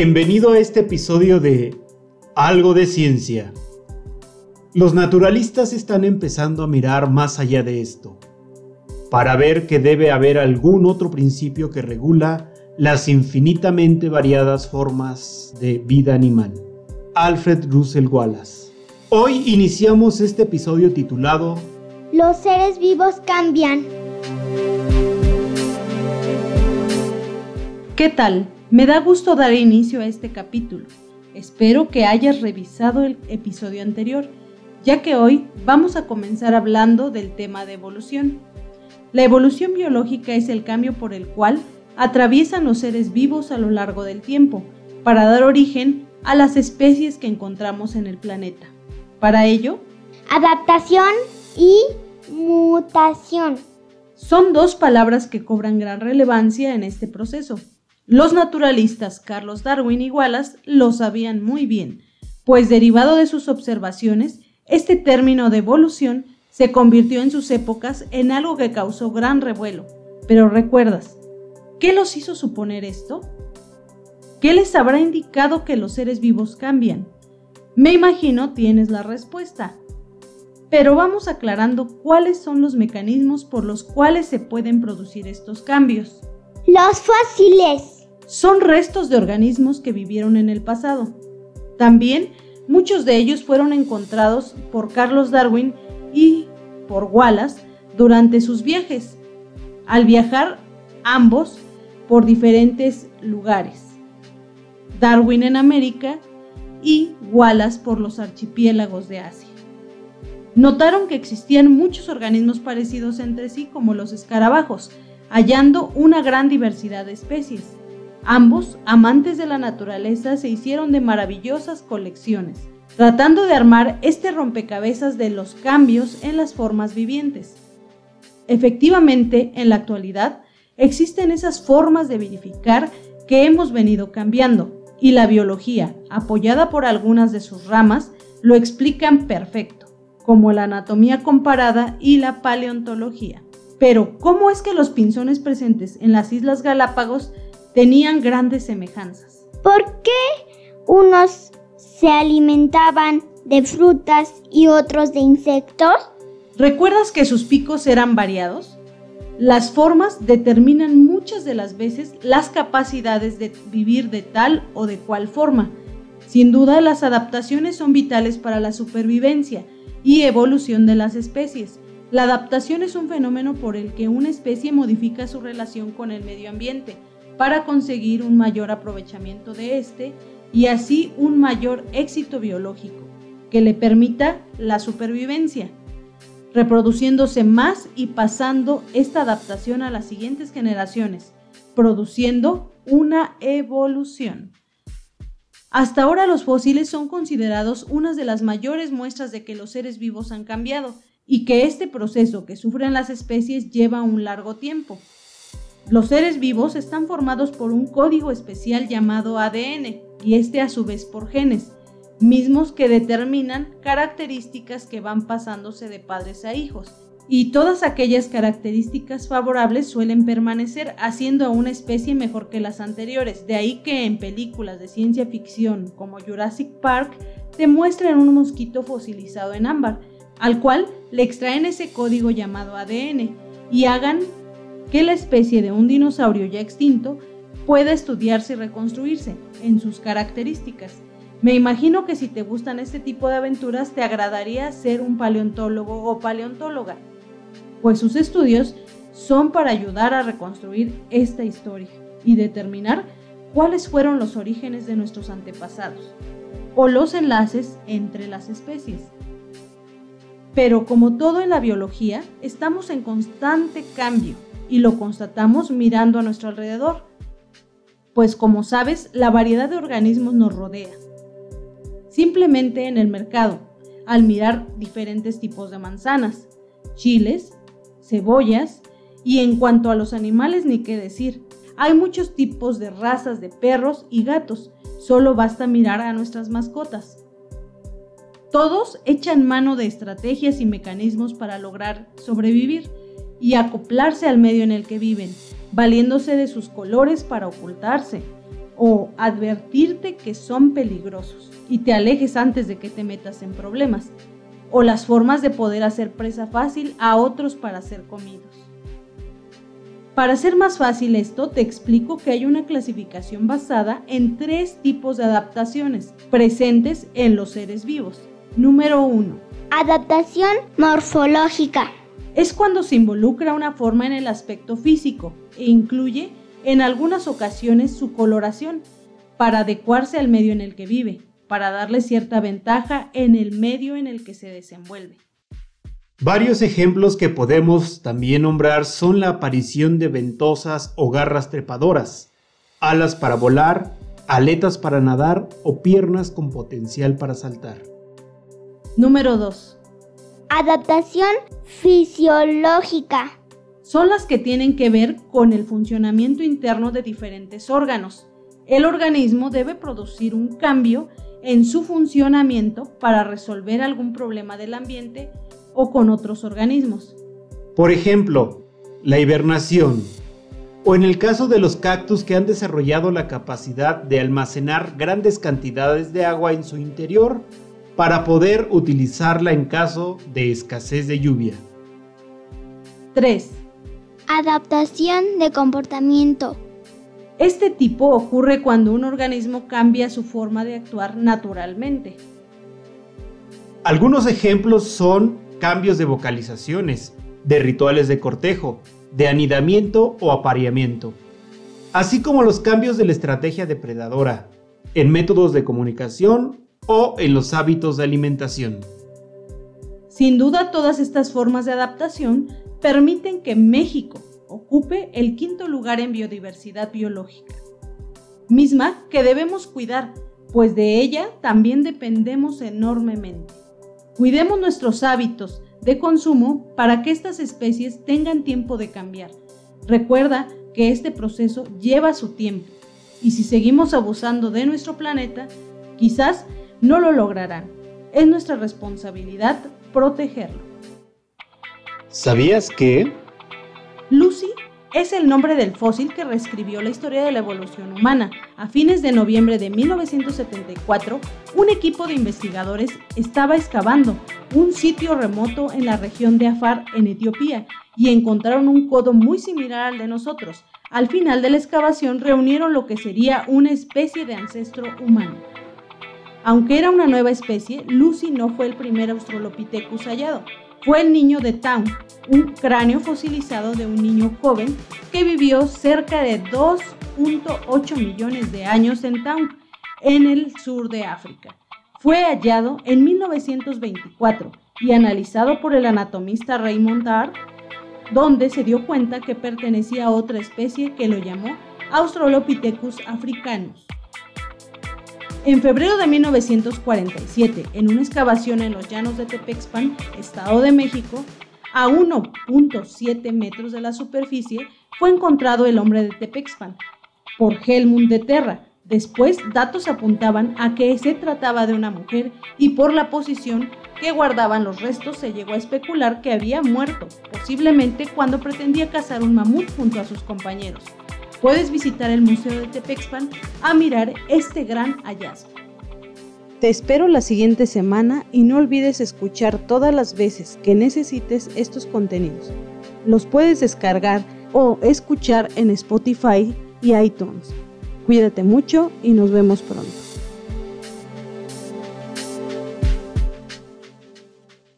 Bienvenido a este episodio de Algo de Ciencia. Los naturalistas están empezando a mirar más allá de esto, para ver que debe haber algún otro principio que regula las infinitamente variadas formas de vida animal. Alfred Russel Wallace. Hoy iniciamos este episodio titulado Los seres vivos cambian. ¿Qué tal? Me da gusto dar inicio a este capítulo. Espero que hayas revisado el episodio anterior, ya que hoy vamos a comenzar hablando del tema de evolución. La evolución biológica es el cambio por el cual atraviesan los seres vivos a lo largo del tiempo, para dar origen a las especies que encontramos en el planeta. Para ello, adaptación y mutación son dos palabras que cobran gran relevancia en este proceso. Los naturalistas Carlos Darwin y Wallace lo sabían muy bien, pues derivado de sus observaciones, este término de evolución se convirtió en sus épocas en algo que causó gran revuelo. Pero recuerdas, ¿qué los hizo suponer esto? ¿Qué les habrá indicado que los seres vivos cambian? Me imagino tienes la respuesta. Pero vamos aclarando cuáles son los mecanismos por los cuales se pueden producir estos cambios. Los fósiles son restos de organismos que vivieron en el pasado. También muchos de ellos fueron encontrados por Carlos Darwin y por Wallace durante sus viajes, al viajar ambos por diferentes lugares. Darwin en América y Wallace por los archipiélagos de Asia. Notaron que existían muchos organismos parecidos entre sí como los escarabajos, hallando una gran diversidad de especies. Ambos, amantes de la naturaleza, se hicieron de maravillosas colecciones, tratando de armar este rompecabezas de los cambios en las formas vivientes. Efectivamente, en la actualidad, existen esas formas de verificar que hemos venido cambiando, y la biología, apoyada por algunas de sus ramas, lo explican perfecto, como la anatomía comparada y la paleontología. Pero, ¿cómo es que los pinzones presentes en las Islas Galápagos tenían grandes semejanzas. ¿Por qué unos se alimentaban de frutas y otros de insectos? ¿Recuerdas que sus picos eran variados? Las formas determinan muchas de las veces las capacidades de vivir de tal o de cual forma. Sin duda, las adaptaciones son vitales para la supervivencia y evolución de las especies. La adaptación es un fenómeno por el que una especie modifica su relación con el medio ambiente para conseguir un mayor aprovechamiento de este y así un mayor éxito biológico que le permita la supervivencia, reproduciéndose más y pasando esta adaptación a las siguientes generaciones, produciendo una evolución. Hasta ahora los fósiles son considerados unas de las mayores muestras de que los seres vivos han cambiado y que este proceso que sufren las especies lleva un largo tiempo. Los seres vivos están formados por un código especial llamado ADN y este a su vez por genes, mismos que determinan características que van pasándose de padres a hijos. Y todas aquellas características favorables suelen permanecer, haciendo a una especie mejor que las anteriores. De ahí que en películas de ciencia ficción como Jurassic Park te muestran un mosquito fosilizado en ámbar, al cual le extraen ese código llamado ADN y hagan que la especie de un dinosaurio ya extinto pueda estudiarse y reconstruirse en sus características. Me imagino que si te gustan este tipo de aventuras te agradaría ser un paleontólogo o paleontóloga, pues sus estudios son para ayudar a reconstruir esta historia y determinar cuáles fueron los orígenes de nuestros antepasados o los enlaces entre las especies. Pero como todo en la biología, estamos en constante cambio y lo constatamos mirando a nuestro alrededor, pues como sabes, la variedad de organismos nos rodea. Simplemente en el mercado, al mirar diferentes tipos de manzanas, chiles, cebollas, y en cuanto a los animales ni qué decir, hay muchos tipos de razas de perros y gatos, solo basta mirar a nuestras mascotas. Todos echan mano de estrategias y mecanismos para lograr sobrevivir, y acoplarse al medio en el que viven, valiéndose de sus colores para ocultarse, o advertirte que son peligrosos y te alejes antes de que te metas en problemas, o las formas de poder hacer presa fácil a otros para ser comidos. Para hacer más fácil esto, te explico que hay una clasificación basada en tres tipos de adaptaciones presentes en los seres vivos. Número 1. Adaptación morfológica. Es cuando se involucra una forma en el aspecto físico e incluye en algunas ocasiones su coloración para adecuarse al medio en el que vive, para darle cierta ventaja en el medio en el que se desenvuelve. Varios ejemplos que podemos también nombrar son la aparición de ventosas o garras trepadoras, alas para volar, aletas para nadar o piernas con potencial para saltar. Número 2. Adaptación fisiológica. Son las que tienen que ver con el funcionamiento interno de diferentes órganos. El organismo debe producir un cambio en su funcionamiento para resolver algún problema del ambiente o con otros organismos. Por ejemplo, la hibernación, o en el caso de los cactus que han desarrollado la capacidad de almacenar grandes cantidades de agua en su interior para poder utilizarla en caso de escasez de lluvia. 3. Adaptación de comportamiento. Este tipo ocurre cuando un organismo cambia su forma de actuar naturalmente. Algunos ejemplos son cambios de vocalizaciones, de rituales de cortejo, de anidamiento o apareamiento, así como los cambios de la estrategia depredadora, en métodos de comunicación o en los hábitos de alimentación. Sin duda todas estas formas de adaptación permiten que México ocupe el quinto lugar en biodiversidad biológica, misma que debemos cuidar, pues de ella también dependemos enormemente. Cuidemos nuestros hábitos de consumo para que estas especies tengan tiempo de cambiar. Recuerda que este proceso lleva su tiempo y si seguimos abusando de nuestro planeta, quizás no lo lograrán. Es nuestra responsabilidad protegerlo. ¿Sabías que? Lucy es el nombre del fósil que reescribió la historia de la evolución humana. A fines de noviembre de 1974, un equipo de investigadores estaba excavando un sitio remoto en la región de Afar, en Etiopía, y encontraron un codo muy similar al de nosotros. Al final de la excavación reunieron lo que sería una especie de ancestro humano. Aunque era una nueva especie, Lucy no fue el primer Australopithecus hallado fue el niño de Town, un cráneo fosilizado de un niño joven que vivió cerca de 2.8 millones de años en Town, en el sur de África. Fue hallado en 1924 y analizado por el anatomista Raymond Dart, donde se dio cuenta que pertenecía a otra especie que lo llamó Australopithecus africanus. En febrero de 1947, en una excavación en los llanos de Tepexpan, Estado de México, a 1.7 metros de la superficie, fue encontrado el hombre de Tepexpan por Helmut de Terra. Después, datos apuntaban a que se trataba de una mujer y por la posición que guardaban los restos se llegó a especular que había muerto, posiblemente cuando pretendía cazar un mamut junto a sus compañeros puedes visitar el Museo de Tepexpan a mirar este gran hallazgo. Te espero la siguiente semana y no olvides escuchar todas las veces que necesites estos contenidos. Los puedes descargar o escuchar en Spotify y iTunes. Cuídate mucho y nos vemos pronto.